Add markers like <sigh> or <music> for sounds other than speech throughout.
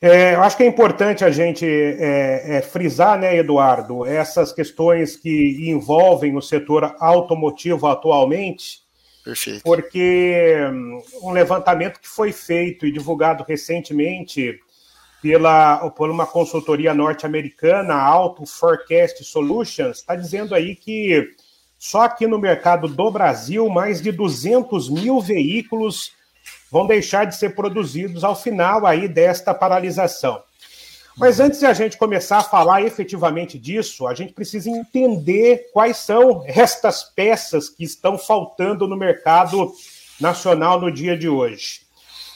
É, eu acho que é importante a gente é, é, frisar, né, Eduardo, essas questões que envolvem o setor automotivo atualmente, Perfeito. porque hum, um levantamento que foi feito e divulgado recentemente pela, por uma consultoria norte-americana, Auto Forecast Solutions, está dizendo aí que só aqui no mercado do Brasil, mais de 200 mil veículos vão deixar de ser produzidos ao final aí desta paralisação. Mas antes de a gente começar a falar efetivamente disso, a gente precisa entender quais são estas peças que estão faltando no mercado nacional no dia de hoje.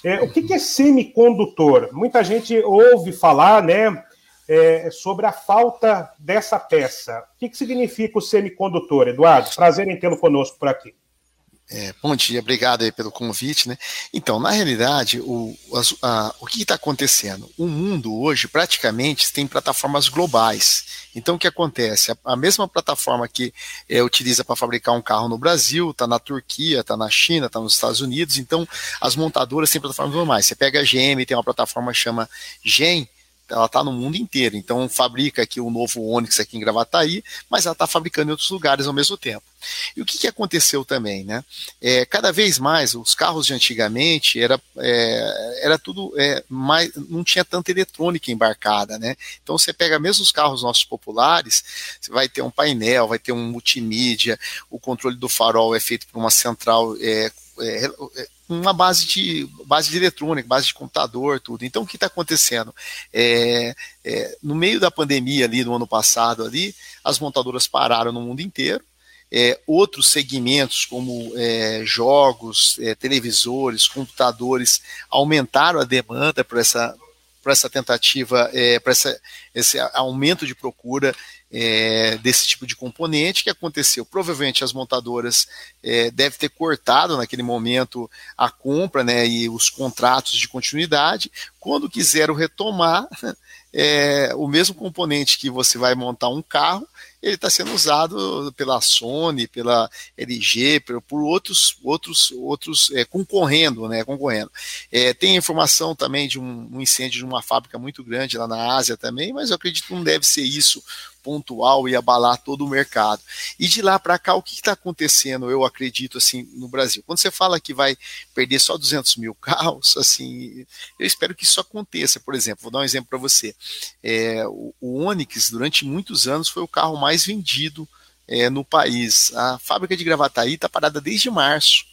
É, o que, é semicondutor? Muita gente ouve falar, né, é, sobre a falta dessa peça. O que significa o semicondutor, Eduardo? Prazer em tê-lo conosco por aqui. É, bom dia, obrigado aí pelo convite, né? Então, na realidade, o, a, o que está acontecendo? O mundo hoje praticamente tem plataformas globais. Então, o que acontece? A, a mesma plataforma que é, utiliza para fabricar um carro no Brasil, está na Turquia, está na China, está nos Estados Unidos. Então, as montadoras têm plataformas normais. Você pega a GM, tem uma plataforma que chama GEM, ela está no mundo inteiro. Então, fabrica aqui o novo Onix aqui em Gravataí, mas ela está fabricando em outros lugares ao mesmo tempo. E o que, que aconteceu também, né? É, cada vez mais, os carros de antigamente era, é, era tudo é, mais, não tinha tanta eletrônica embarcada, né? Então, você pega mesmo os carros nossos populares, você vai ter um painel, vai ter um multimídia, o controle do farol é feito por uma central é, é, é uma base de base de eletrônica, base de computador, tudo. Então, o que está acontecendo? É, é, no meio da pandemia ali, no ano passado ali, as montadoras pararam no mundo inteiro. É, outros segmentos, como é, jogos, é, televisores, computadores, aumentaram a demanda por essa, por essa tentativa, é, para esse aumento de procura é, desse tipo de componente que aconteceu. Provavelmente as montadoras é, devem ter cortado naquele momento a compra né, e os contratos de continuidade. Quando quiseram retomar, é, o mesmo componente que você vai montar um carro, ele está sendo usado pela Sony, pela LG, por, por outros, outros, outros é, concorrendo, né, concorrendo. É, tem informação também de um, um, incêndio de uma fábrica muito grande lá na Ásia também, mas eu acredito que não deve ser isso pontual e abalar todo o mercado. E de lá para cá, o que está acontecendo, eu acredito, assim, no Brasil? Quando você fala que vai perder só 200 mil carros, <laughs> assim, eu espero que isso aconteça. Por exemplo, vou dar um exemplo para você. É, o, o Onix, durante muitos anos, foi o carro mais vendido é, no país. A fábrica de Gravataí está parada desde março.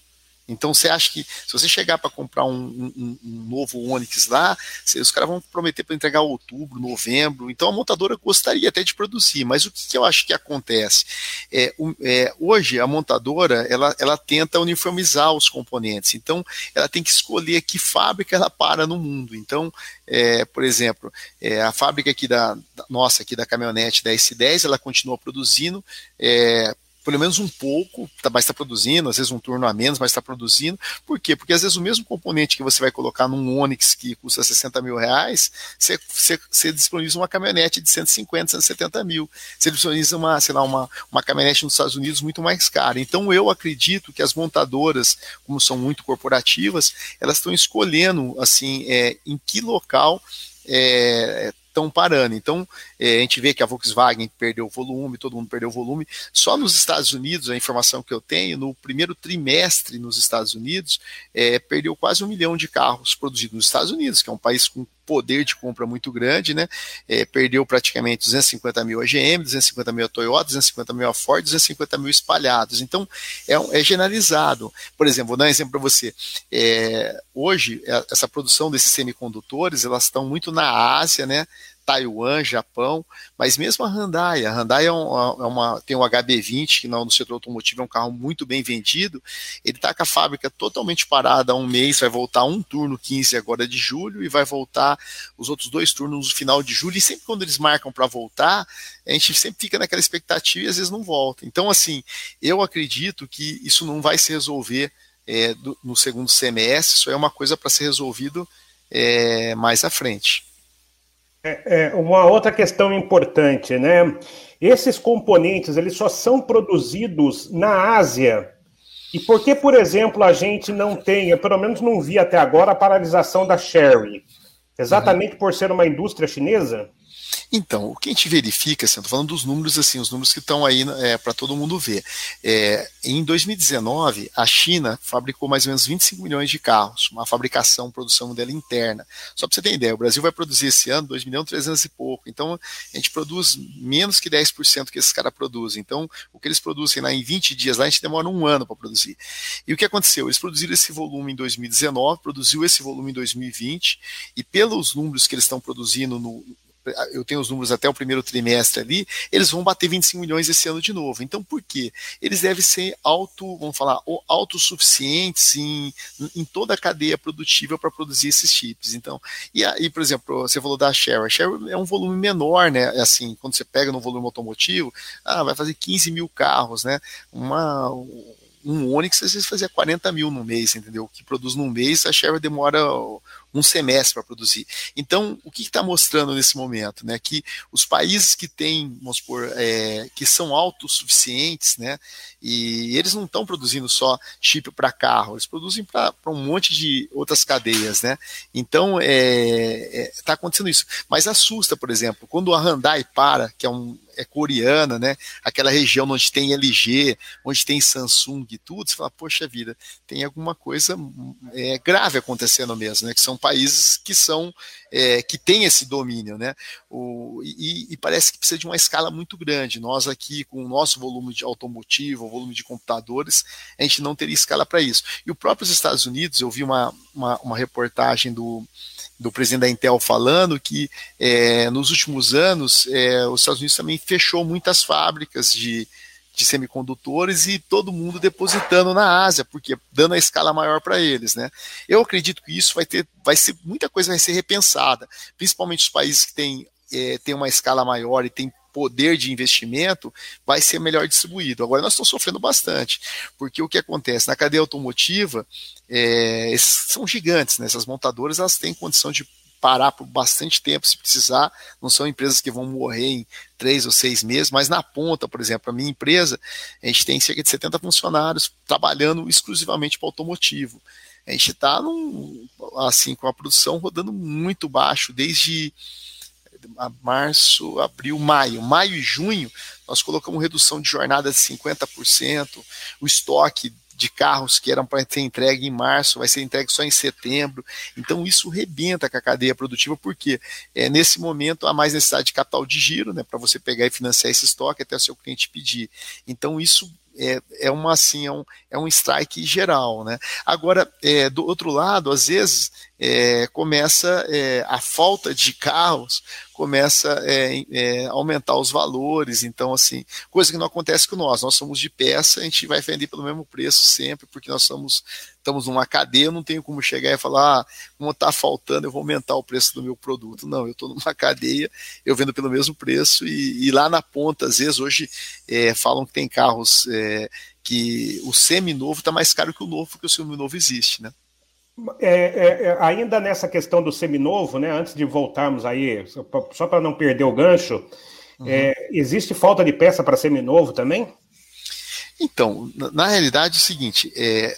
Então você acha que se você chegar para comprar um, um, um, novo Onix lá, os caras vão prometer para entregar outubro, novembro. Então a montadora gostaria até de produzir, mas o que, que eu acho que acontece? É, é, hoje a montadora ela, ela tenta uniformizar os componentes, então ela tem que escolher que fábrica ela para no mundo. Então, é, por exemplo, é, a fábrica aqui da, da, nossa aqui da caminhonete da S10, ela continua produzindo é, pelo menos um pouco, tá, mas está produzindo, às vezes um turno a menos, mas está produzindo. Por quê? Porque às vezes o mesmo componente que você vai colocar num Onix que custa 60 mil reais, você, você, você disponibiliza uma caminhonete de 150, 170 mil. Você disponibiliza uma, sei lá, uma, uma caminhonete nos Estados Unidos muito mais cara. Então eu acredito que as montadoras, como são muito corporativas, elas estão escolhendo assim é, em que local é, estão parando. Então, é, a gente vê que a Volkswagen perdeu volume, todo mundo perdeu volume. Só nos Estados Unidos, a informação que eu tenho, no primeiro trimestre nos Estados Unidos, é, perdeu quase um milhão de carros produzidos nos Estados Unidos, que é um país com poder de compra muito grande, né? É, perdeu praticamente 250 mil a GM, 250 mil a Toyota, 250 mil a Ford, 250 mil espalhados. Então, é, é generalizado. Por exemplo, vou dar um exemplo para você. É, hoje, é, essa produção desses semicondutores, elas estão muito na Ásia, né? Taiwan, Japão, mas mesmo a Hyundai, a Hyundai é, um, é uma, tem um HB20, que no setor automotivo é um carro muito bem vendido, ele está com a fábrica totalmente parada há um mês, vai voltar um turno 15 agora de julho, e vai voltar os outros dois turnos no final de julho, e sempre quando eles marcam para voltar, a gente sempre fica naquela expectativa e às vezes não volta. Então, assim, eu acredito que isso não vai se resolver é, do, no segundo semestre, isso é uma coisa para ser resolvido é, mais à frente. É, é, uma outra questão importante, né? Esses componentes eles só são produzidos na Ásia. E por que, por exemplo, a gente não tem, eu pelo menos não vi até agora, a paralisação da Sherry? Exatamente uhum. por ser uma indústria chinesa? Então, o que a gente verifica, assim, estou falando dos números, assim, os números que estão aí é, para todo mundo ver. É, em 2019, a China fabricou mais ou menos 25 milhões de carros, uma fabricação, produção dela interna. Só para você ter ideia, o Brasil vai produzir esse ano 2 milhões e 300 e pouco. Então, a gente produz menos que 10% que esses caras produzem. Então, o que eles produzem lá em 20 dias, lá a gente demora um ano para produzir. E o que aconteceu? Eles produziram esse volume em 2019, produziu esse volume em 2020, e pelos números que eles estão produzindo no eu tenho os números até o primeiro trimestre ali, eles vão bater 25 milhões esse ano de novo. Então, por quê? Eles devem ser auto, vamos falar, autossuficientes em, em toda a cadeia produtiva para produzir esses chips. Então, e aí, por exemplo, você falou da Share. A Share é um volume menor, né? É assim, quando você pega no volume automotivo, ah, vai fazer 15 mil carros, né? Uma um Onix às vezes fazia 40 mil no mês, entendeu? O que produz num mês, a Share demora um semestre para produzir. Então, o que está mostrando nesse momento? Né, que os países que têm, vamos supor, é, que são autossuficientes, né, e eles não estão produzindo só chip para carro, eles produzem para um monte de outras cadeias. Né? Então, está é, é, tá acontecendo isso. Mas assusta, por exemplo, quando a Hyundai para, que é um, é coreana, né? Aquela região onde tem LG, onde tem Samsung e tudo, você fala, poxa vida, tem alguma coisa é, grave acontecendo mesmo, né? Que são países que são é, que têm esse domínio, né? O, e, e, parece que precisa de uma escala muito grande. Nós aqui, com o nosso volume de automotivo, o volume de computadores, a gente não teria escala para isso. E o próprio Estados Unidos, eu vi uma, uma, uma reportagem do do presidente da Intel falando que é, nos últimos anos é, os Estados Unidos também fechou muitas fábricas de, de semicondutores e todo mundo depositando na Ásia, porque dando a escala maior para eles, né? Eu acredito que isso vai ter, vai ser muita coisa vai ser repensada, principalmente os países que têm é, têm uma escala maior e têm poder de investimento vai ser melhor distribuído. Agora nós estamos sofrendo bastante, porque o que acontece na cadeia automotiva é, são gigantes, né? essas montadoras elas têm condição de parar por bastante tempo se precisar. Não são empresas que vão morrer em três ou seis meses, mas na ponta, por exemplo, a minha empresa, a gente tem cerca de 70 funcionários trabalhando exclusivamente para automotivo. A gente está assim com a produção rodando muito baixo desde março, abril, maio. Maio e junho, nós colocamos redução de jornada de 50%, o estoque de carros que eram para ser entregue em março, vai ser entregue só em setembro. Então isso rebenta com a cadeia produtiva, porque é, nesse momento há mais necessidade de capital de giro, né, para você pegar e financiar esse estoque até o seu cliente pedir. Então isso é, é uma assim, é um, é um strike geral. Né? Agora, é, do outro lado, às vezes é, começa é, a falta de carros começa é, é, aumentar os valores, então assim, coisa que não acontece com nós, nós somos de peça, a gente vai vender pelo mesmo preço sempre, porque nós somos, estamos numa cadeia, eu não tenho como chegar e falar, ah, como está faltando, eu vou aumentar o preço do meu produto, não, eu estou numa cadeia, eu vendo pelo mesmo preço, e, e lá na ponta, às vezes, hoje é, falam que tem carros é, que o semi-novo está mais caro que o novo, porque o semi-novo existe, né? É, é, é, ainda nessa questão do seminovo, né, antes de voltarmos aí, só para não perder o gancho, uhum. é, existe falta de peça para seminovo também? Então, na, na realidade é o seguinte, é,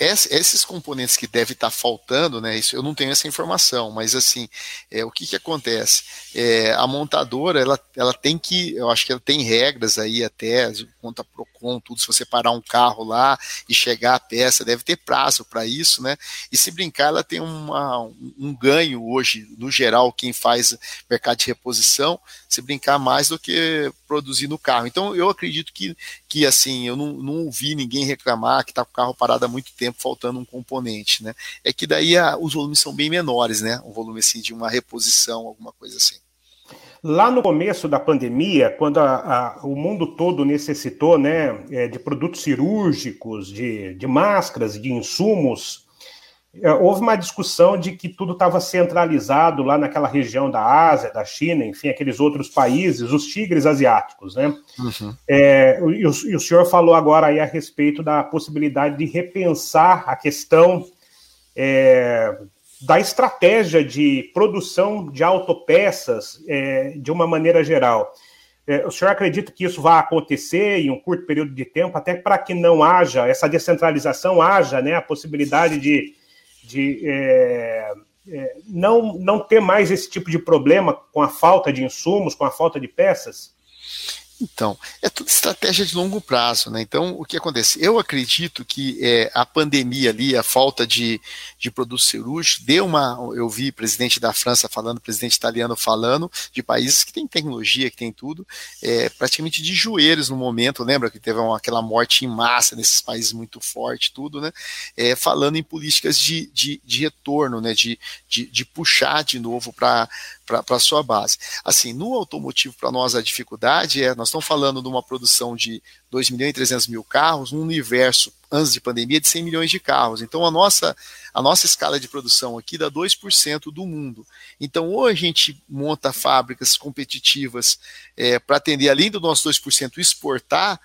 esses componentes que deve estar tá faltando, né? Isso eu não tenho essa informação, mas assim, é, o que, que acontece? É, a montadora ela, ela tem que, eu acho que ela tem regras aí até conta Procon, tudo. Se você parar um carro lá e chegar a peça, deve ter prazo para isso, né? E se brincar, ela tem uma, um ganho hoje, no geral, quem faz mercado de reposição, se brincar mais do que produzir no carro. Então, eu acredito que, que assim, eu não, não ouvi ninguém reclamar que está com o carro parado há muito tempo, faltando um componente, né? É que daí a, os volumes são bem menores, né? Um volume assim de uma reposição, alguma coisa assim. Lá no começo da pandemia, quando a, a, o mundo todo necessitou né, é, de produtos cirúrgicos, de, de máscaras, de insumos, houve uma discussão de que tudo estava centralizado lá naquela região da Ásia, da China, enfim, aqueles outros países, os tigres asiáticos, né? Uhum. É, e, o, e, o, senhor falou agora aí a respeito da possibilidade de repensar a questão é, da estratégia de produção de autopeças é, de uma maneira geral. É, o senhor acredita que isso vai acontecer em um curto período de tempo, até para que não haja essa descentralização, haja né, a possibilidade de, de é, é, não, não ter mais esse tipo de problema com a falta de insumos, com a falta de peças? Então, é tudo estratégia de longo prazo, né? Então, o que acontece? Eu acredito que é, a pandemia ali, a falta de, de produtos cirúrgicos, deu uma. Eu vi presidente da França falando, presidente italiano falando, de países que têm tecnologia, que tem tudo, é, praticamente de joelhos no momento. Lembra que teve uma, aquela morte em massa nesses países muito forte, tudo, né? É, falando em políticas de, de, de retorno, né? De, de, de puxar de novo para para a sua base. Assim, no automotivo, para nós, a dificuldade é, nós estamos falando de uma produção de 2 milhões e 300 mil carros, um universo, antes de pandemia, de 100 milhões de carros. Então, a nossa, a nossa escala de produção aqui dá 2% do mundo. Então, ou a gente monta fábricas competitivas é, para atender, além do nosso 2%, exportar,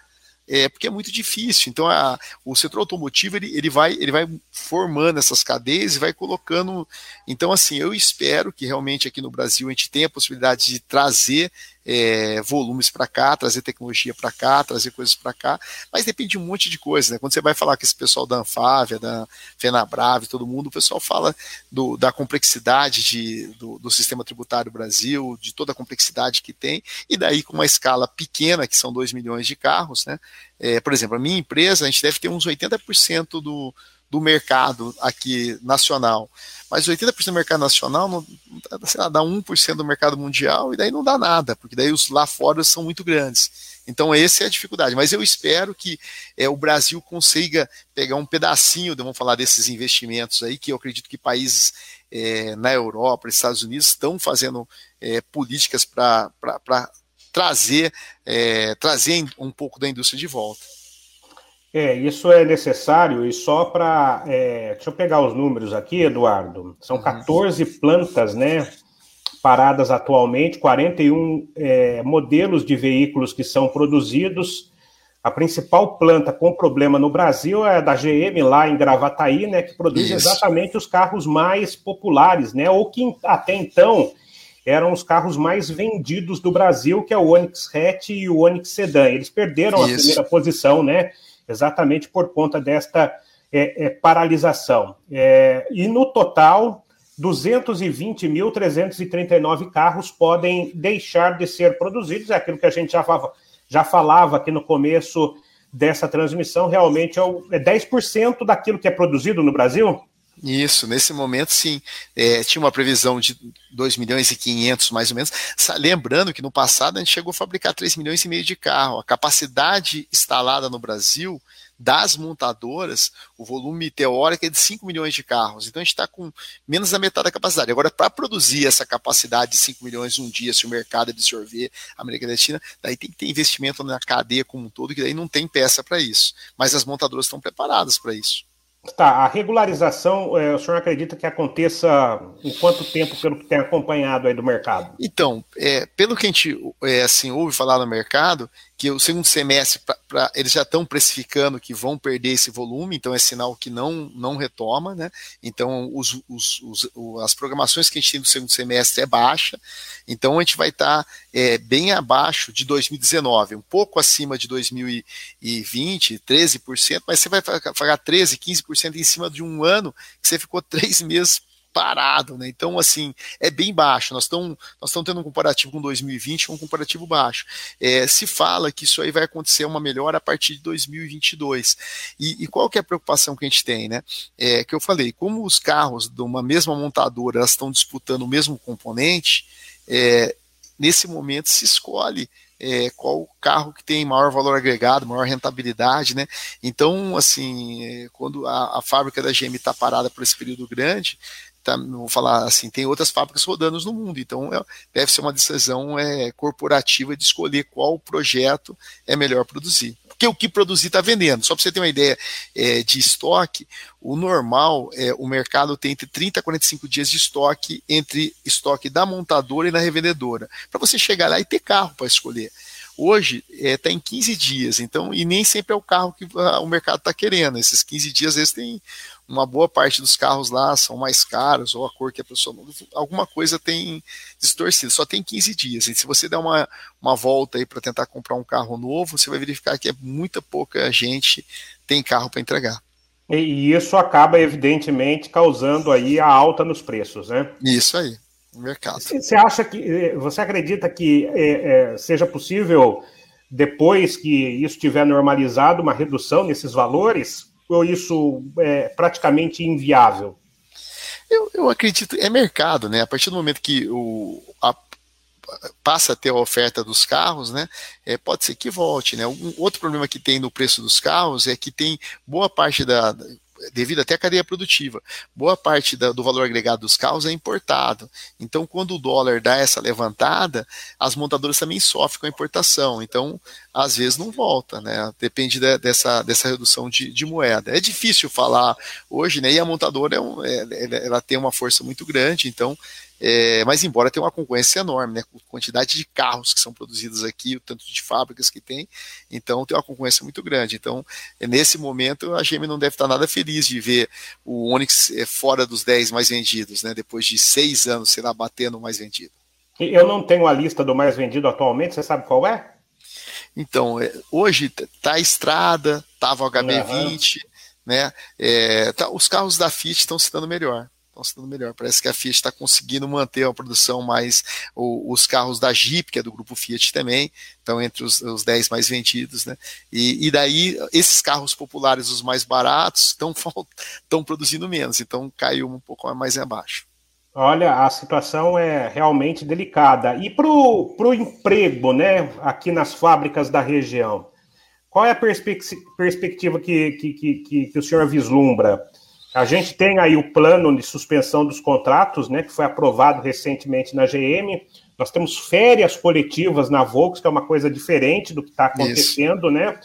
é, porque é muito difícil. Então, a, o setor automotivo ele, ele, vai, ele vai formando essas cadeias e vai colocando. Então, assim, eu espero que realmente aqui no Brasil a gente tenha a possibilidade de trazer é, volumes para cá, trazer tecnologia para cá, trazer coisas para cá, mas depende de um monte de coisa, né? Quando você vai falar com esse pessoal da Anfávia, da Fenabrave, todo mundo, o pessoal fala do, da complexidade de, do, do, sistema tributário Brasil, de toda a complexidade que tem, e daí com uma escala pequena, que são 2 milhões de carros, né? É, por exemplo, a minha empresa, a gente deve ter uns 80% do, do mercado aqui nacional. Mas 80% do mercado nacional não, sei lá, dá 1% do mercado mundial e daí não dá nada, porque daí os lá fora são muito grandes. Então essa é a dificuldade. Mas eu espero que é, o Brasil consiga pegar um pedacinho, vamos falar desses investimentos aí, que eu acredito que países é, na Europa, Estados Unidos estão fazendo é, políticas para trazer, é, trazer um pouco da indústria de volta. É, isso é necessário e só para. É, deixa eu pegar os números aqui, Eduardo. São 14 uhum. plantas, né? Paradas atualmente, 41 é, modelos de veículos que são produzidos. A principal planta com problema no Brasil é a da GM, lá em Gravataí, né? Que produz Isso. exatamente os carros mais populares, né? Ou que até então eram os carros mais vendidos do Brasil, que é o Onix Hatch e o Onix Sedan. Eles perderam Isso. a primeira posição, né? Exatamente por conta desta é, é, paralisação. É, e no total, 220.339 carros podem deixar de ser produzidos, é aquilo que a gente já, já falava aqui no começo dessa transmissão, realmente é, o, é 10% daquilo que é produzido no Brasil. Isso, nesse momento sim. É, tinha uma previsão de 2 milhões e 500 mais ou menos. Lembrando que no passado a gente chegou a fabricar 3 milhões e meio de carro. A capacidade instalada no Brasil das montadoras, o volume teórico é de 5 milhões de carros. Então a gente está com menos da metade da capacidade. Agora, para produzir essa capacidade de 5 milhões um dia, se o mercado absorver a América Latina, daí tem que ter investimento na cadeia como um todo, que daí não tem peça para isso. Mas as montadoras estão preparadas para isso. Tá, a regularização, é, o senhor acredita que aconteça em quanto tempo, pelo que tem acompanhado aí do mercado? Então, é, pelo que a gente é, assim, ouve falar no mercado, que o segundo semestre pra, pra, eles já estão precificando que vão perder esse volume, então é sinal que não, não retoma, né? Então os, os, os, as programações que a gente tem do segundo semestre é baixa, então a gente vai estar tá, é, bem abaixo de 2019, um pouco acima de 2020, 13%, mas você vai pagar 13%, 15% em cima de um ano que você ficou três meses parado, né? Então, assim, é bem baixo. Nós estamos nós tendo um comparativo com 2020, um comparativo baixo. É, se fala que isso aí vai acontecer uma melhora a partir de 2022. E, e qual que é a preocupação que a gente tem, né? É que eu falei, como os carros de uma mesma montadora estão disputando o mesmo componente, é, nesse momento se escolhe é, qual carro que tem maior valor agregado, maior rentabilidade, né? Então, assim, é, quando a, a fábrica da GM está parada por esse período grande, tá, vou falar assim, tem outras fábricas rodando no mundo, então é, deve ser uma decisão é, corporativa de escolher qual projeto é melhor produzir. Porque o que produzir está vendendo. Só para você ter uma ideia é, de estoque, o normal, é, o mercado tem entre 30 a 45 dias de estoque entre estoque da montadora e da revendedora. Para você chegar lá e ter carro para escolher. Hoje está é, tá em 15 dias, então, e nem sempre é o carro que a, o mercado está querendo. Esses 15 dias, às vezes, tem uma boa parte dos carros lá são mais caros, ou a cor que a pessoa. Alguma coisa tem distorcido, só tem 15 dias. E se você der uma, uma volta aí para tentar comprar um carro novo, você vai verificar que é muita pouca gente tem carro para entregar. E isso acaba, evidentemente, causando aí a alta nos preços, né? Isso aí, no mercado. Você acha que, eh, você acredita que é, é, seja possível, depois que isso estiver normalizado, uma redução nesses valores? Ou isso é praticamente inviável? Eu, eu acredito, é mercado, né? A partir do momento que o, a, passa a ter a oferta dos carros, né? É, pode ser que volte, né? Um outro problema que tem no preço dos carros é que tem boa parte da devido até à cadeia produtiva. Boa parte da, do valor agregado dos carros é importado. Então, quando o dólar dá essa levantada, as montadoras também sofrem com a importação. Então, às vezes não volta, né? Depende de, dessa, dessa redução de, de, moeda. É difícil falar hoje, né? E a montadora é um, é, ela tem uma força muito grande, então é, mas embora tenha uma concorrência enorme, né? A quantidade de carros que são produzidos aqui, o tanto de fábricas que tem, então tem uma concorrência muito grande. Então, nesse momento, a GM não deve estar nada feliz de ver o Onix é, fora dos 10 mais vendidos, né? Depois de seis anos, sei lá, batendo o mais vendido. Eu não tenho a lista do mais vendido atualmente, você sabe qual é? Então, é, hoje tá a Estrada, tava o HB20, uhum. né? É, tá, os carros da Fiat estão se dando melhor estão se dando melhor. Parece que a Fiat está conseguindo manter a produção mais. O, os carros da Jeep, que é do grupo Fiat também, estão entre os, os 10 mais vendidos. Né? E, e daí, esses carros populares, os mais baratos, estão <laughs> produzindo menos, então caiu um pouco mais abaixo. Olha, a situação é realmente delicada. E para o emprego, né, aqui nas fábricas da região, qual é a perspectiva que, que, que, que o senhor vislumbra? A gente tem aí o plano de suspensão dos contratos, né, que foi aprovado recentemente na GM. Nós temos férias coletivas na Volks, que é uma coisa diferente do que está acontecendo, isso. né?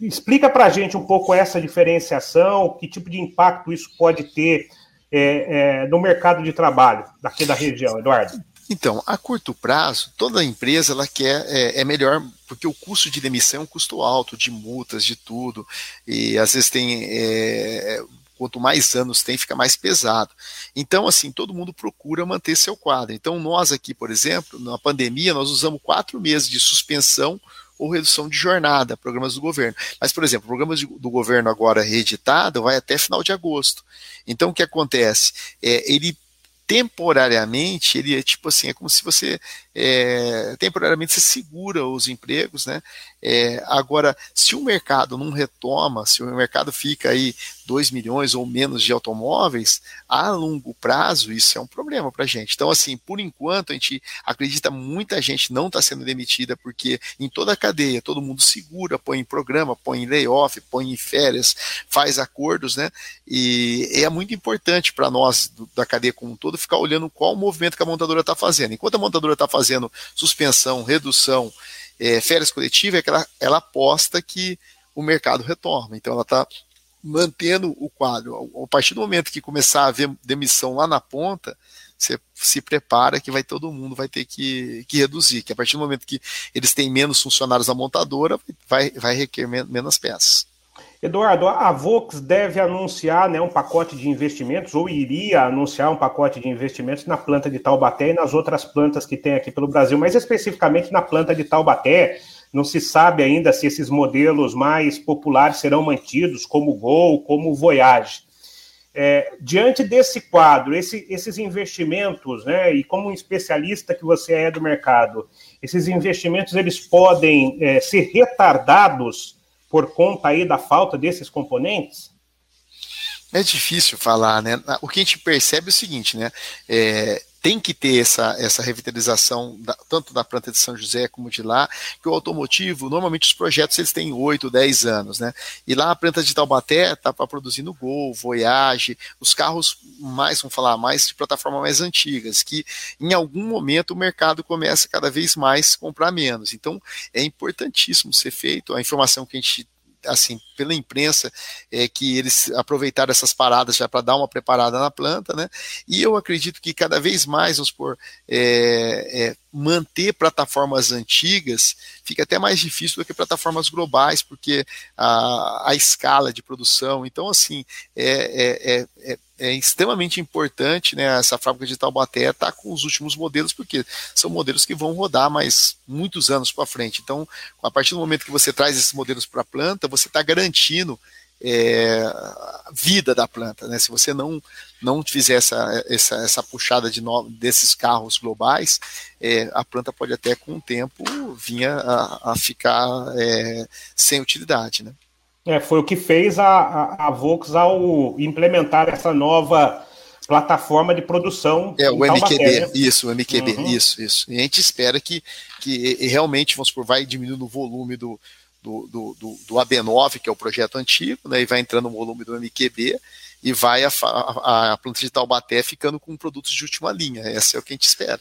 Explica para a gente um pouco essa diferenciação, que tipo de impacto isso pode ter é, é, no mercado de trabalho daqui da região, Eduardo. Então, a curto prazo, toda empresa ela quer é, é, melhor porque o custo de demissão é um custo alto de multas, de tudo, e às vezes tem é, quanto mais anos tem, fica mais pesado. Então, assim, todo mundo procura manter seu quadro. Então, nós aqui, por exemplo, na pandemia, nós usamos quatro meses de suspensão ou redução de jornada, programas do governo. Mas, por exemplo, programas do governo agora reeditado vai até final de agosto. Então, o que acontece? É, ele temporariamente, ele é tipo assim, é como se você é, temporariamente você segura os empregos, né? É, agora, se o mercado não retoma, se o mercado fica aí 2 milhões ou menos de automóveis, a longo prazo isso é um problema para a gente. Então, assim, por enquanto, a gente acredita muita gente não está sendo demitida, porque em toda a cadeia todo mundo segura, põe em programa, põe em layoff, põe em férias, faz acordos, né? E é muito importante para nós do, da cadeia como um todo ficar olhando qual o movimento que a montadora está fazendo. Enquanto a montadora está fazendo fazendo suspensão, redução, é, férias coletivas, é que ela, ela aposta que o mercado retoma. Então ela está mantendo o quadro. A partir do momento que começar a haver demissão lá na ponta, você se prepara que vai todo mundo vai ter que, que reduzir, que a partir do momento que eles têm menos funcionários na montadora, vai, vai requerer menos peças. Eduardo, a Vox deve anunciar né, um pacote de investimentos, ou iria anunciar um pacote de investimentos na planta de Taubaté e nas outras plantas que tem aqui pelo Brasil, mas especificamente na planta de Taubaté. Não se sabe ainda se esses modelos mais populares serão mantidos, como o Gol, como o Voyage. É, diante desse quadro, esse, esses investimentos, né, e como um especialista que você é do mercado, esses investimentos eles podem é, ser retardados por conta aí da falta desses componentes? É difícil falar, né? O que a gente percebe é o seguinte, né? É, tem que ter essa, essa revitalização, da, tanto da planta de São José como de lá, que o automotivo, normalmente os projetos eles têm 8, 10 anos, né? E lá a planta de Taubaté está produzindo Gol, Voyage, os carros mais, vamos falar, mais de plataforma mais antigas, que em algum momento o mercado começa cada vez mais comprar menos. Então é importantíssimo ser feito, a informação que a gente assim, pela imprensa, é, que eles aproveitaram essas paradas já para dar uma preparada na planta, né? E eu acredito que cada vez mais, vamos por é, é, manter plataformas antigas fica até mais difícil do que plataformas globais, porque a, a escala de produção, então assim, é, é, é, é extremamente importante, né, essa fábrica de Taubaté estar tá com os últimos modelos, porque são modelos que vão rodar mais muitos anos para frente. Então, a partir do momento que você traz esses modelos para a planta, você está garantindo é, vida da planta, né? Se você não não fizer essa, essa, essa puxada de no, desses carros globais, é, a planta pode até com o tempo vir a, a ficar é, sem utilidade, né? É, foi o que fez a, a, a Vox ao implementar essa nova plataforma de produção. É, o MQB, né? isso, o MQB, uhum. isso, isso. E a gente espera que, que realmente, vamos supor, vai diminuindo o volume do, do, do, do, do AB9, que é o projeto antigo, né, e vai entrando o volume do MQB, e vai a, a, a planta de Taubaté ficando com produtos de última linha. Essa é o que a gente espera.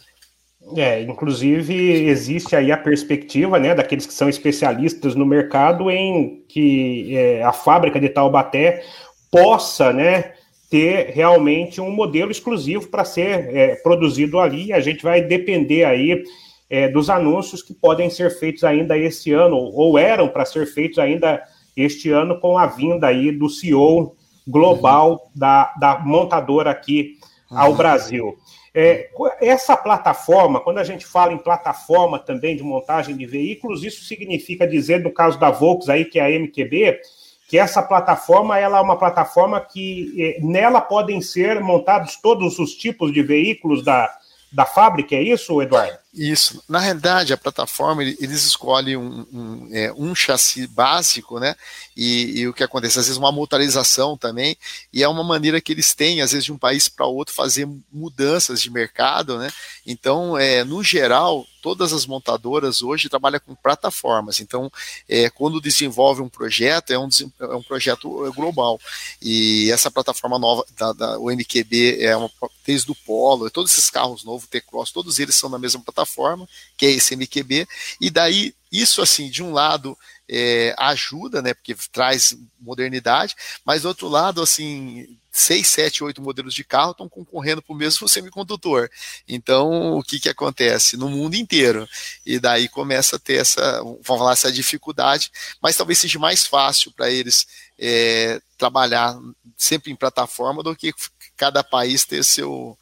É, inclusive existe aí a perspectiva, né, daqueles que são especialistas no mercado em que é, a fábrica de Taubaté possa, né, ter realmente um modelo exclusivo para ser é, produzido ali. A gente vai depender aí é, dos anúncios que podem ser feitos ainda este ano, ou eram para ser feitos ainda este ano, com a vinda aí do CEO global uhum. da, da montadora aqui uhum. ao Brasil. É, essa plataforma, quando a gente fala em plataforma também de montagem de veículos, isso significa dizer, no caso da Volks aí, que é a MQB, que essa plataforma ela é uma plataforma que é, nela podem ser montados todos os tipos de veículos da, da fábrica, é isso, Eduardo? Isso. Na realidade, a plataforma, eles escolhem um, um, é, um chassi básico, né? E, e, o que acontece? Às vezes uma motorização também, e é uma maneira que eles têm, às vezes, de um país para outro, fazer mudanças de mercado, né? Então, é, no geral, todas as montadoras hoje trabalham com plataformas. Então, é, quando desenvolve um projeto, é um, é um projeto global. E essa plataforma nova, da, da o MQB, é uma, desde o Polo, todos esses carros novos, T-Cross, todos eles são na mesma plataforma plataforma, que é esse MQB, e daí isso assim, de um lado é, ajuda, né, porque traz modernidade, mas do outro lado, assim, seis, sete, oito modelos de carro estão concorrendo para o mesmo semicondutor. Então, o que, que acontece? No mundo inteiro. E daí começa a ter essa, vamos falar, essa dificuldade, mas talvez seja mais fácil para eles é, trabalhar sempre em plataforma do que cada país ter seu,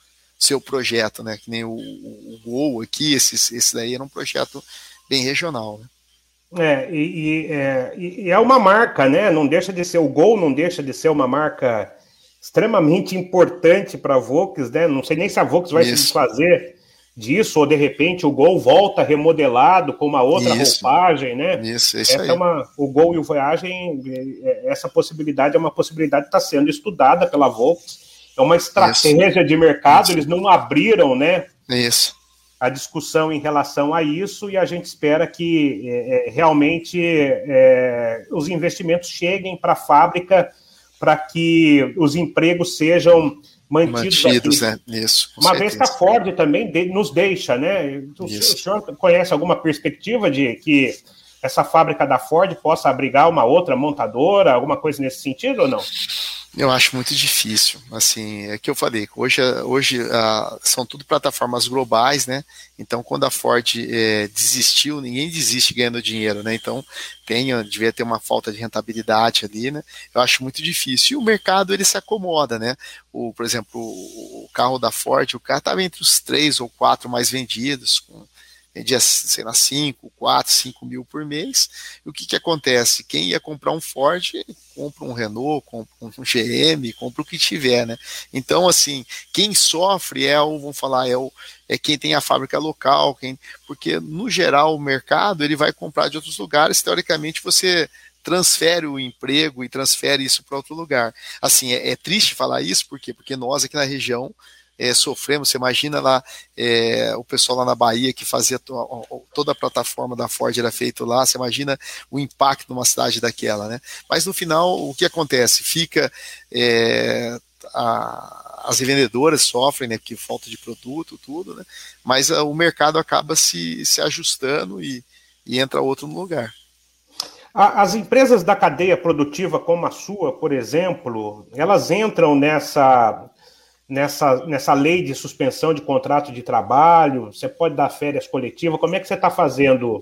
seu projeto, né? Que nem o, o, Gol aqui, esse, esse daí era um projeto bem regional, né? É e, e, é, e é uma marca, né? Não deixa de ser o Gol, não deixa de ser uma marca extremamente importante para a Volks, né? Não sei nem se a Volks vai Isso. se desfazer disso, ou de repente o Gol volta remodelado com uma outra isso. roupagem, né? Isso, isso essa aí. É uma, o Gol e o Voyage, é, essa possibilidade é uma possibilidade que está sendo estudada pela Volks é uma estratégia isso. de mercado, eles não abriram, né? Isso. A discussão em relação a isso e a gente espera que é, é realmente é, os investimentos cheguem para a fábrica para que os empregos sejam mantidos. Mantidos, né? Isso. Uma certeza. vez que a Ford também de, nos deixa, né? O, o senhor conhece alguma perspectiva de que essa fábrica da Ford possa abrigar uma outra montadora, alguma coisa nesse sentido ou não? Eu acho muito difícil. Assim, é que eu falei, hoje, hoje uh, são tudo plataformas globais, né? Então, quando a Ford é, desistiu, ninguém desiste ganhando dinheiro, né? Então, tem, devia ter uma falta de rentabilidade ali, né? Eu acho muito difícil. E o mercado, ele se acomoda, né? O, por exemplo, o, o carro da Ford, o carro estava entre os três ou quatro mais vendidos, com vendia, sei lá, 5, 4, 5 mil por mês. E o que, que acontece? Quem ia comprar um Ford, compra um Renault, compra um GM, compra o que tiver, né? Então, assim, quem sofre é o, vamos falar, é, o, é quem tem a fábrica local, quem, porque no geral o mercado ele vai comprar de outros lugares, teoricamente você transfere o emprego e transfere isso para outro lugar. Assim, é, é, triste falar isso, por quê? Porque nós aqui na região é, sofremos. Você imagina lá é, o pessoal lá na Bahia que fazia to, toda a plataforma da Ford era feito lá. Você imagina o impacto numa cidade daquela, né? Mas no final o que acontece? Fica é, a, as revendedoras sofrem, né? Porque falta de produto, tudo, né? Mas a, o mercado acaba se, se ajustando e, e entra outro no lugar. As empresas da cadeia produtiva, como a sua, por exemplo, elas entram nessa nessa, nessa lei de suspensão de contrato de trabalho? Você pode dar férias coletivas? Como é que você está fazendo?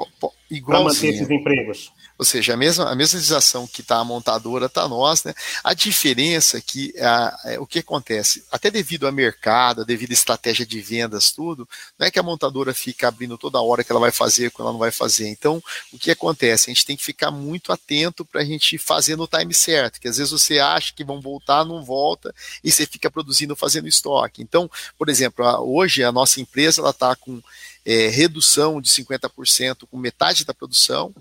Para manter esses empregos? Ou seja, a mesma, a mesma legislação que está a montadora está nós, né? A diferença é que a, é, o que acontece, até devido ao mercado, devido à estratégia de vendas, tudo, não é que a montadora fica abrindo toda hora que ela vai fazer, que ela não vai fazer. Então, o que acontece? A gente tem que ficar muito atento para a gente fazer no time certo, que às vezes você acha que vão voltar, não volta, e você fica produzindo, fazendo estoque. Então, por exemplo, hoje a nossa empresa ela está com é, redução de 50% com metade da produção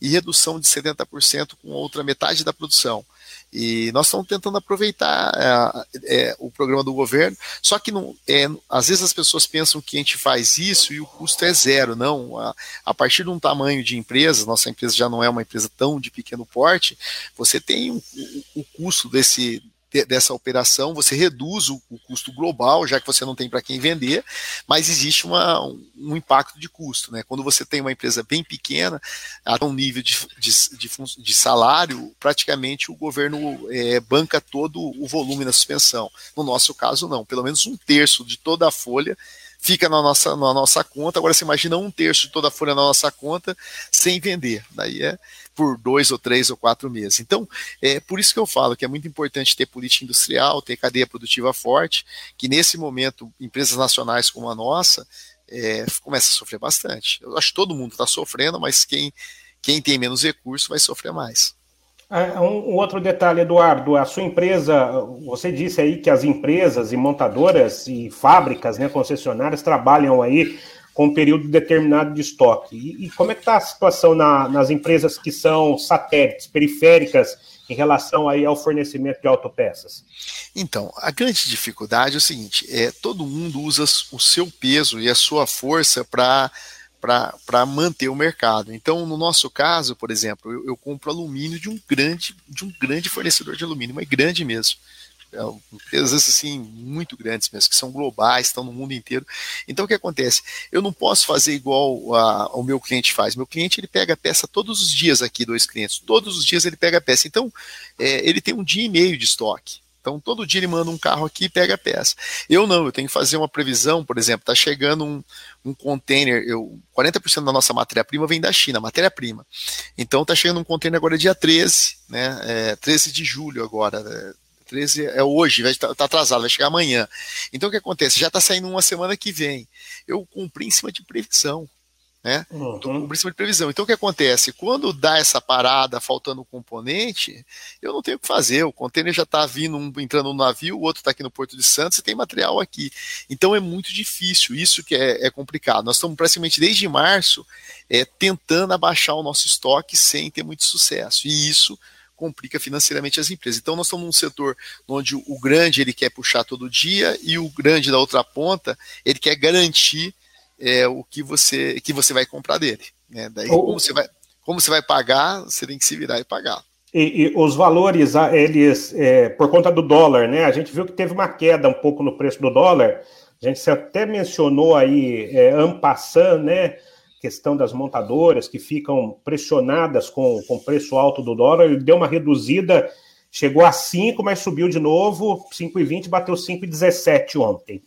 e redução de 70% com outra metade da produção. E nós estamos tentando aproveitar é, é, o programa do governo, só que não, é, às vezes as pessoas pensam que a gente faz isso e o custo é zero. Não, a, a partir de um tamanho de empresa, nossa empresa já não é uma empresa tão de pequeno porte, você tem o, o custo desse, dessa operação, você reduz o, o, custo global, já que você não tem para quem vender, mas existe uma, um impacto de custo. Né? Quando você tem uma empresa bem pequena, a um nível de, de, de, de salário, praticamente o governo é, banca todo o volume da suspensão. No nosso caso, não. Pelo menos um terço de toda a folha fica na nossa, na nossa conta. Agora você imagina um terço de toda a folha na nossa conta sem vender. Daí é por dois ou três ou quatro meses. Então, é por isso que eu falo que é muito importante ter política industrial, ter cadeia produtiva forte, que nesse momento empresas nacionais como a nossa é, começa a sofrer bastante. Eu acho que todo mundo está sofrendo, mas quem, quem tem menos recurso vai sofrer mais. Ah, um, outro detalhe, Eduardo, a sua empresa, você disse aí que as empresas e montadoras e fábricas, né, concessionárias, trabalham aí com um período determinado de estoque. E, e como é que está a situação na, nas empresas que são satélites, periféricas, em relação aí ao fornecimento de autopeças? Então, a grande dificuldade é o seguinte, é todo mundo usa o seu peso e a sua força para para manter o mercado. Então, no nosso caso, por exemplo, eu, eu, compro alumínio de um grande de um grande fornecedor de alumínio, mas grande mesmo. É, empresas assim muito grandes mesmo, que são globais, estão no mundo inteiro. Então, o que acontece? Eu não posso fazer igual a, o meu cliente faz. Meu cliente ele pega a peça todos os dias aqui, dois clientes, todos os dias ele pega a peça. Então, é, ele tem um dia e meio de estoque. Então, todo dia ele manda um carro aqui e pega a peça. Eu não, eu tenho que fazer uma previsão, por exemplo, está chegando um, um container, eu, 40% da nossa matéria-prima vem da China, matéria-prima. Então, está chegando um container agora dia 13, né, é, 13 de julho agora, né, 13 é hoje, vai estar tá atrasado, vai chegar amanhã. Então, o que acontece? Já está saindo uma semana que vem. Eu cumpri em cima de previsão né? Uhum. Por cima de previsão. Então o que acontece? Quando dá essa parada faltando componente, eu não tenho o que fazer. O container já está vindo, um, entrando no navio, o outro está aqui no Porto de Santos e tem material aqui. Então é muito difícil, isso que é, é complicado. Nós estamos praticamente desde março é, tentando abaixar o nosso estoque sem ter muito sucesso. E isso complica financeiramente as empresas. Então nós estamos num setor onde o grande ele quer puxar todo dia e o grande da outra ponta ele quer garantir é, o que você, que você vai comprar dele. Né? Daí, como, você vai, como você vai pagar, você tem que se virar e pagar. E, e os valores, eles, é, por conta do dólar, né? A gente viu que teve uma queda um pouco no preço do dólar. A gente até mencionou aí, é, ampassando, né? Questão das montadoras que ficam pressionadas com o preço alto do dólar, ele deu uma reduzida, chegou a 5, mas subiu de novo, 5,20, bateu 5,17 ontem.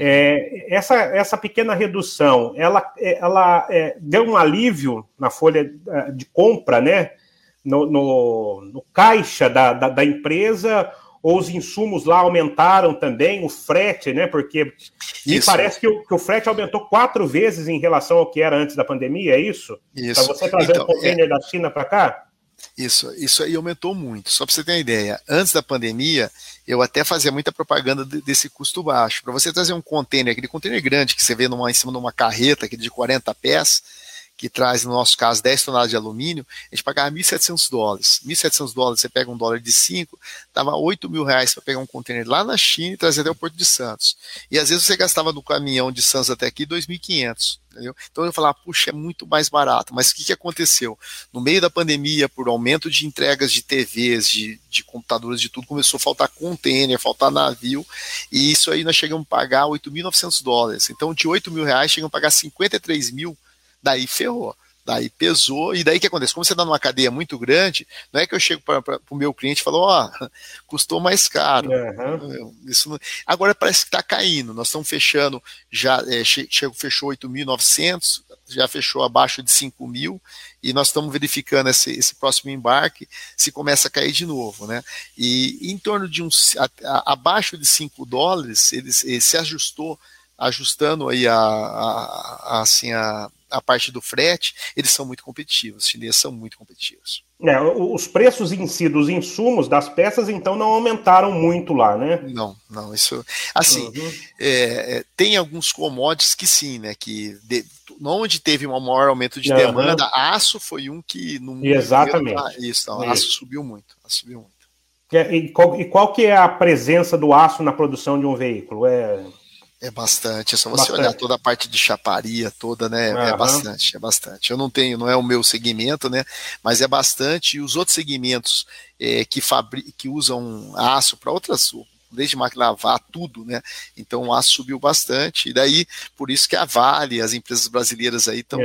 É, essa, essa pequena redução, ela, é, ela é, deu um alívio na folha é, de compra, né? No, no, no caixa da, da, da, empresa, ou os insumos lá aumentaram também, o frete, né? Porque me parece que o, que o frete aumentou quatro vezes em relação ao que era antes da pandemia, é isso? Isso. Para você trazer então, um container é... da China para cá? Isso, isso aí aumentou muito. Só para você ter uma ideia, antes da pandemia, eu até fazia muita propaganda desse custo baixo. Para você trazer um container, aquele container grande que você vê numa, em cima de uma carreta, aquele de 40 pés, que traz, no nosso caso, 10 toneladas de alumínio, a gente pagava 1.700 dólares. 1.700 dólares, você pega um dólar de 5, dava 8 mil reais para pegar um container lá na China e trazer até o Porto de Santos. E às vezes você gastava no caminhão de Santos até aqui 2.500. Entendeu? Então eu falava, puxa, é muito mais barato. Mas o que, que aconteceu? No meio da pandemia, por aumento de entregas de TVs, de, de computadores, de tudo, começou a faltar container, faltar navio, e isso aí nós chegamos a pagar 8.900 dólares. Então de 8 mil reais chegamos a pagar 53 mil daí ferrou. Daí pesou, e daí que acontece? Como você está numa cadeia muito grande, não é que eu chego para o meu cliente e falo, ó, oh, <laughs> custou mais caro. Uhum. Isso não... Agora parece que está caindo, nós estamos fechando, já é, chego, fechou 8.900, já fechou abaixo de 5 mil e nós estamos verificando esse, esse, próximo embarque se começa a cair de novo, né? E em torno de uns a, a, abaixo de 5 dólares, ele, ele, se ajustou, ajustando aí a, a, assim a, a parte do frete, eles são muito competitivos, os chineses são muito competitivos. É, os preços em si dos insumos das peças, então, não aumentaram muito lá, né? Não, não, isso. Assim, uhum. é, é tem alguns commodities que sim, né? Que de, onde teve um maior aumento de uhum. demanda, aço foi um que no Exatamente. Tá, isso, então, aço subiu muito, aço subiu muito. E qual, e qual que é a presença do aço na produção de um veículo? É é bastante, é só você bastante. olhar toda a parte de chaparia toda, né? Uhum. É bastante, é bastante. Eu não tenho, não é o meu segmento, né? Mas é bastante. E os outros segmentos é, que, fabri que usam aço para outras desde máquina lavar, tudo, né? Então o aço subiu bastante, e daí por isso que a Vale, as empresas brasileiras aí estão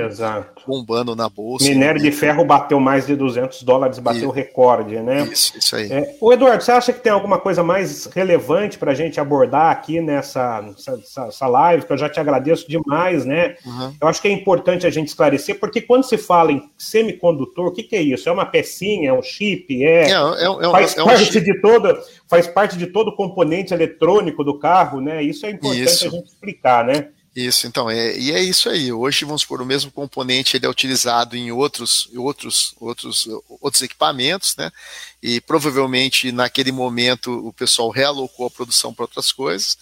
bombando na bolsa. Minério né? de ferro bateu mais de 200 dólares, bateu e, recorde, né? Isso, isso aí. É, o Eduardo, você acha que tem alguma coisa mais relevante para a gente abordar aqui nessa, live, que eu já te agradeço demais, né? Uhum. Eu acho que é importante a gente esclarecer, porque quando se fala em semicondutor, o que, que é isso? É uma pecinha, é um chip, é, é, é, é faz é um, parte de toda, faz parte de todo o componente eletrônico do carro, né? Isso é importante isso. a gente explicar, né? Isso, então, é, e é isso aí. Hoje, vamos por o mesmo componente ele é utilizado em outros, outros, outros, outros equipamentos, né? E provavelmente naquele momento o pessoal realocou a produção para outras coisas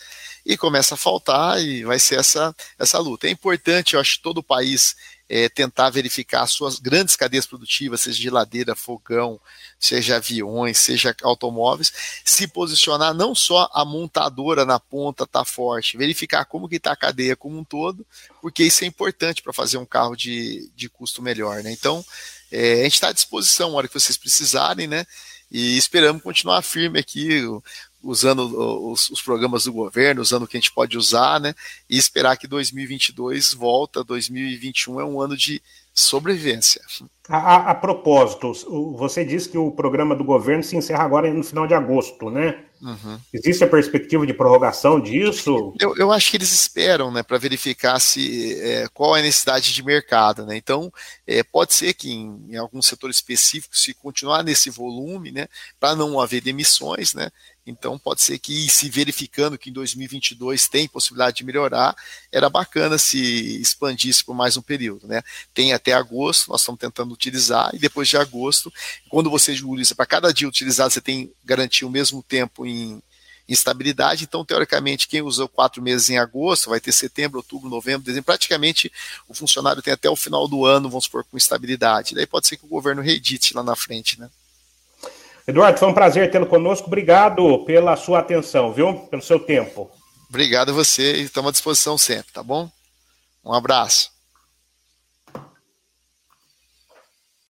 e começa a faltar e vai ser essa, essa luta. É importante, eu acho, todo o país é, tentar verificar suas grandes cadeias produtivas, seja geladeira, fogão, seja aviões, seja automóveis, se posicionar não só a montadora na ponta está forte, verificar como que está a cadeia como um todo, porque isso é importante para fazer um carro de, de custo melhor. Né? Então, é, a gente está à disposição na hora que vocês precisarem, né? E esperamos continuar firme aqui usando os, os, programas do governo, usando o que a gente pode usar, né? E esperar que 2022 volta, 2021 é um ano de sobrevivência. A, a, a, propósito, você disse que o programa do governo se encerra agora no final de agosto, né? Uhum. Existe a perspectiva de prorrogação disso? Eu, eu acho que eles esperam, né, para verificar se é, qual é a necessidade de mercado, né? Então, é, pode ser que em, em algum setor específico, se continuar nesse volume, né, para não haver demissões, né, então, pode ser que, se verificando que em 2022 tem possibilidade de melhorar, era bacana se expandisse por mais um período. Né? Tem até agosto, nós estamos tentando utilizar, e depois de agosto, quando você utiliza, para cada dia utilizado, você tem garantir o mesmo tempo em estabilidade. Então, teoricamente, quem usou quatro meses em agosto vai ter setembro, outubro, novembro, dezembro. Praticamente o funcionário tem até o final do ano, vamos supor, com estabilidade. Daí pode ser que o governo reedite lá na frente, né? Eduardo, foi um prazer tê-lo conosco. Obrigado pela sua atenção, viu? Pelo seu tempo. Obrigado a você e estamos à disposição sempre, tá bom? Um abraço.